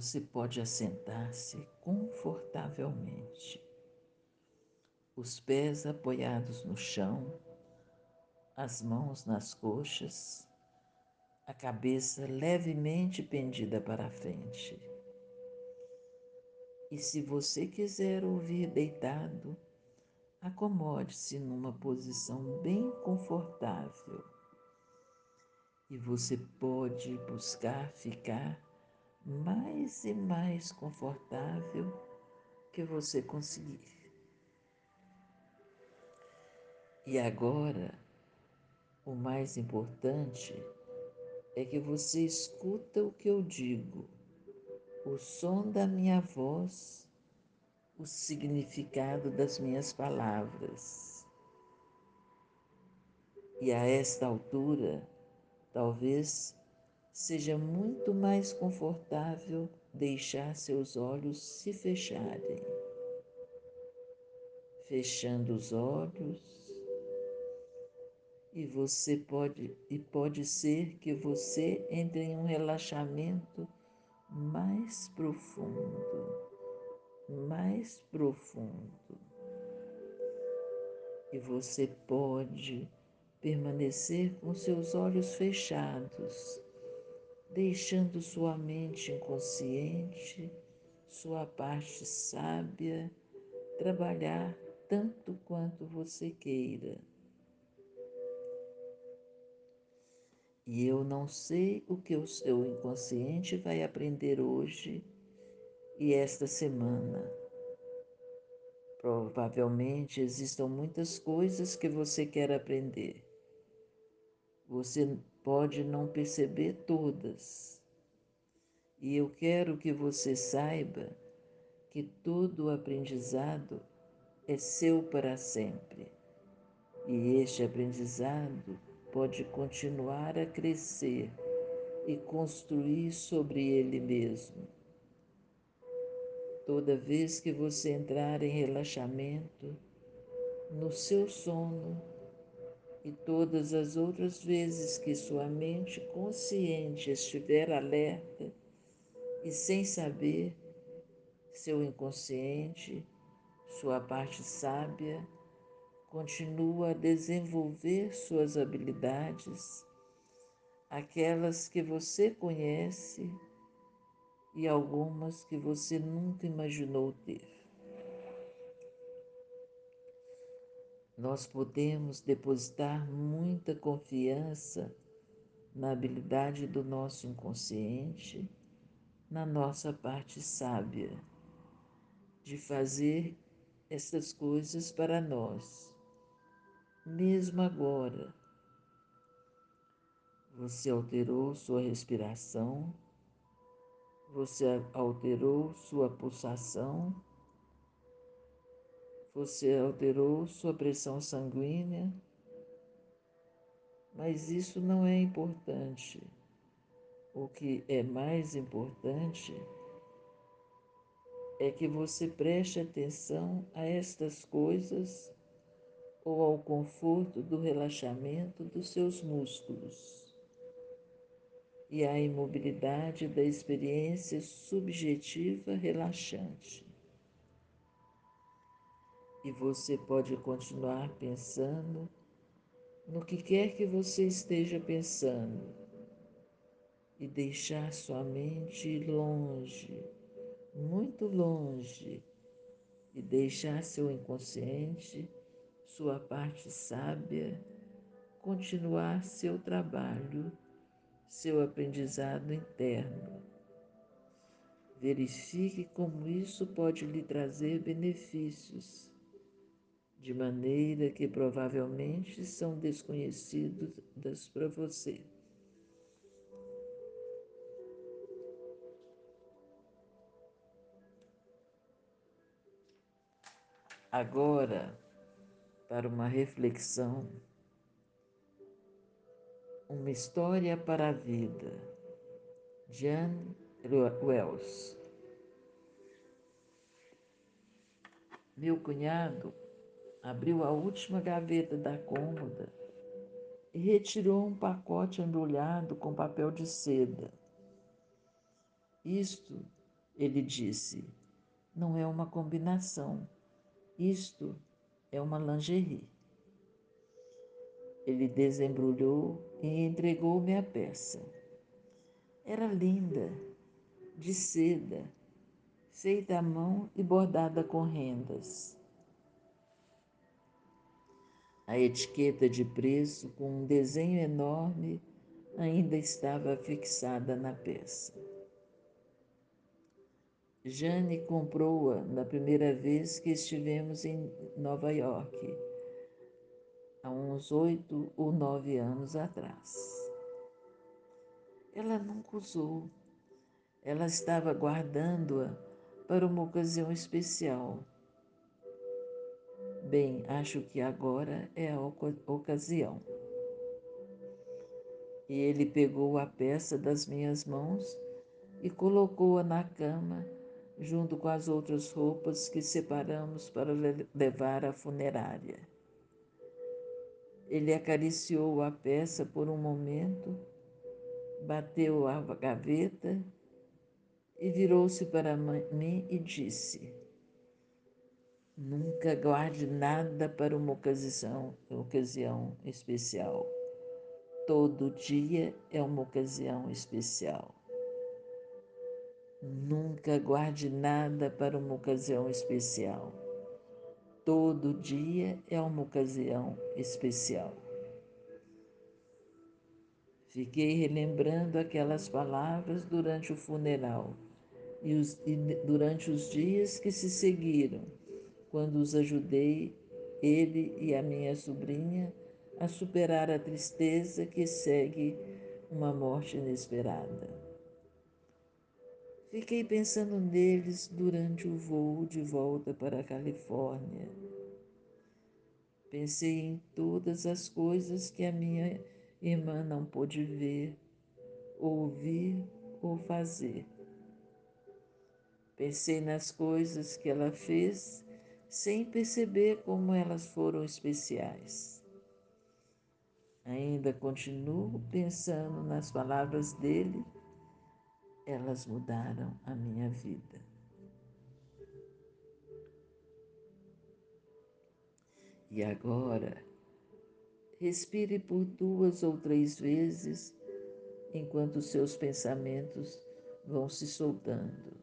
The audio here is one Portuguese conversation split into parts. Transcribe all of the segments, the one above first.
Você pode assentar-se confortavelmente, os pés apoiados no chão, as mãos nas coxas, a cabeça levemente pendida para a frente. E se você quiser ouvir deitado, acomode-se numa posição bem confortável. E você pode buscar ficar mais e mais confortável que você conseguir. E agora, o mais importante é que você escuta o que eu digo, o som da minha voz, o significado das minhas palavras. E a esta altura, talvez seja muito mais confortável deixar seus olhos se fecharem. Fechando os olhos, e você pode e pode ser que você entre em um relaxamento mais profundo, mais profundo. E você pode permanecer com seus olhos fechados deixando sua mente inconsciente, sua parte sábia, trabalhar tanto quanto você queira. E eu não sei o que o seu inconsciente vai aprender hoje e esta semana. Provavelmente existam muitas coisas que você quer aprender. Você pode não perceber todas. E eu quero que você saiba que todo aprendizado é seu para sempre. E este aprendizado pode continuar a crescer e construir sobre ele mesmo. Toda vez que você entrar em relaxamento, no seu sono, e todas as outras vezes que sua mente consciente estiver alerta e sem saber, seu inconsciente, sua parte sábia, continua a desenvolver suas habilidades, aquelas que você conhece e algumas que você nunca imaginou ter. Nós podemos depositar muita confiança na habilidade do nosso inconsciente, na nossa parte sábia, de fazer essas coisas para nós, mesmo agora. Você alterou sua respiração, você alterou sua pulsação você alterou sua pressão sanguínea, mas isso não é importante. O que é mais importante é que você preste atenção a estas coisas ou ao conforto do relaxamento dos seus músculos e à imobilidade da experiência subjetiva relaxante. E você pode continuar pensando no que quer que você esteja pensando e deixar sua mente longe, muito longe, e deixar seu inconsciente, sua parte sábia, continuar seu trabalho, seu aprendizado interno. Verifique como isso pode lhe trazer benefícios de maneira que provavelmente são desconhecidas para você. Agora, para uma reflexão, uma história para a vida, Jan Wells. Meu cunhado abriu a última gaveta da cômoda e retirou um pacote embrulhado com papel de seda. Isto Ele disse: Não é uma combinação. Isto é uma lingerie. Ele desembrulhou e entregou-me a peça. Era linda, de seda, feita à mão e bordada com rendas. A etiqueta de preço, com um desenho enorme, ainda estava fixada na peça. Jane comprou-a na primeira vez que estivemos em Nova York, há uns oito ou nove anos atrás. Ela nunca usou. Ela estava guardando-a para uma ocasião especial. Bem, acho que agora é a ocasião. E ele pegou a peça das minhas mãos e colocou-a na cama junto com as outras roupas que separamos para levar à funerária. Ele acariciou a peça por um momento, bateu a gaveta e virou-se para mim e disse: Nunca guarde nada para uma ocasião, ocasião especial. Todo dia é uma ocasião especial. Nunca guarde nada para uma ocasião especial. Todo dia é uma ocasião especial. Fiquei relembrando aquelas palavras durante o funeral e, os, e durante os dias que se seguiram, quando os ajudei, ele e a minha sobrinha, a superar a tristeza que segue uma morte inesperada. Fiquei pensando neles durante o voo de volta para a Califórnia. Pensei em todas as coisas que a minha irmã não pôde ver, ouvir ou fazer. Pensei nas coisas que ela fez sem perceber como elas foram especiais. Ainda continuo pensando nas palavras dele elas mudaram a minha vida. E agora, respire por duas ou três vezes enquanto seus pensamentos vão se soltando.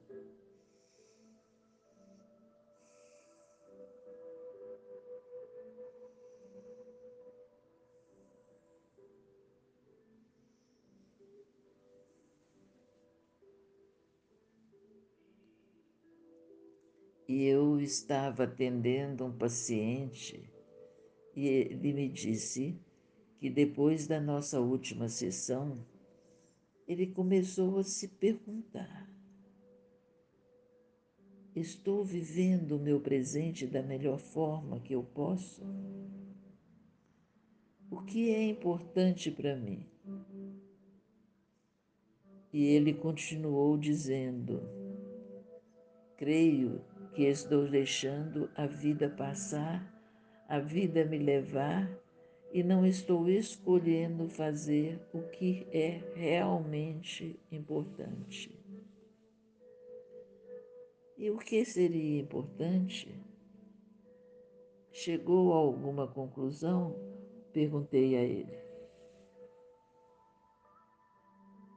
E eu estava atendendo um paciente e ele me disse que depois da nossa última sessão, ele começou a se perguntar: Estou vivendo o meu presente da melhor forma que eu posso? O que é importante para mim? E ele continuou dizendo: Creio que estou deixando a vida passar, a vida me levar e não estou escolhendo fazer o que é realmente importante. E o que seria importante? Chegou a alguma conclusão? Perguntei a ele.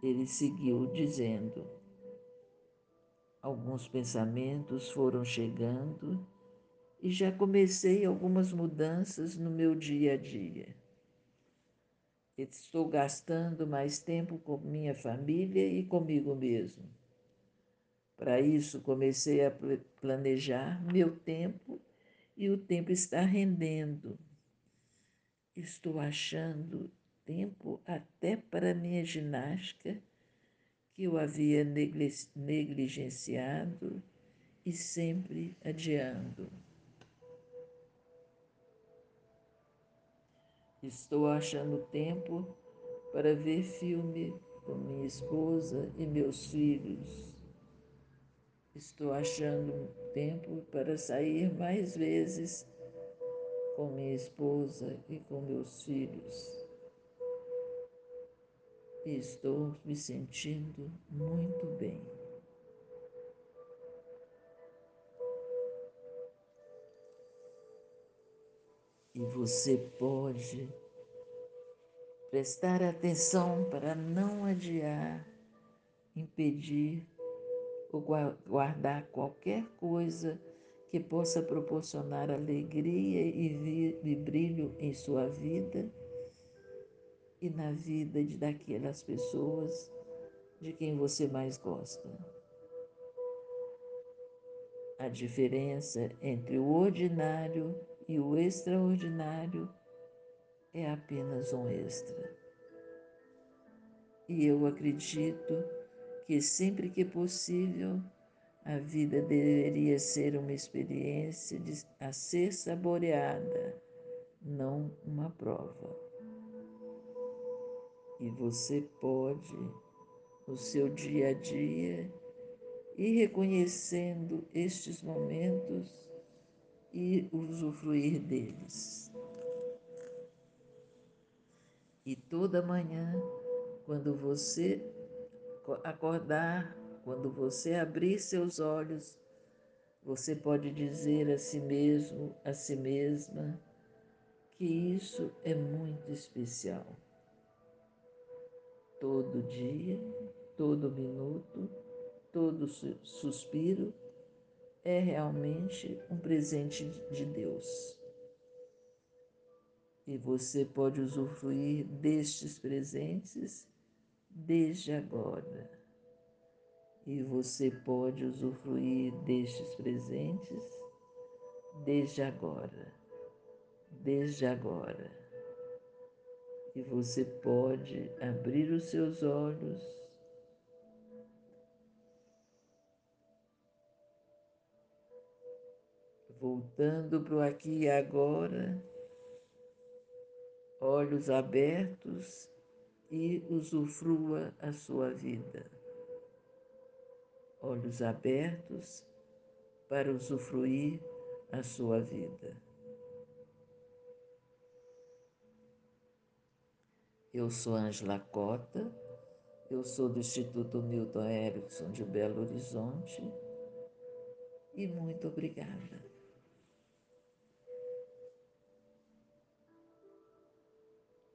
Ele seguiu dizendo: Alguns pensamentos foram chegando e já comecei algumas mudanças no meu dia a dia. Estou gastando mais tempo com minha família e comigo mesmo. Para isso, comecei a planejar meu tempo e o tempo está rendendo. Estou achando tempo até para minha ginástica que eu havia negligenciado e sempre adiando. Estou achando tempo para ver filme com minha esposa e meus filhos. Estou achando tempo para sair mais vezes com minha esposa e com meus filhos Estou me sentindo muito bem. E você pode prestar atenção para não adiar, impedir ou guardar qualquer coisa que possa proporcionar alegria e, brilho em sua vida e na vida de daquelas pessoas de quem você mais gosta. A diferença entre o ordinário e o extraordinário é apenas um extra. E eu acredito que sempre que possível a vida deveria ser uma experiência de, a ser saboreada, não uma prova. E você pode, no seu dia a dia, ir reconhecendo estes momentos e usufruir deles. E toda manhã, quando você acordar, quando você abrir seus olhos, você pode dizer a si mesmo, a si mesma, que isso é muito especial. Todo dia, todo minuto, todo suspiro é realmente um presente de Deus. E você pode usufruir destes presentes desde agora. E você pode usufruir destes presentes desde agora. Desde agora. E você pode abrir os seus olhos voltando para o aqui e agora, olhos abertos e usufrua a sua vida. Olhos abertos para usufruir a sua vida. Eu sou Angela Cota, eu sou do Instituto Milton Erickson de Belo Horizonte e muito obrigada.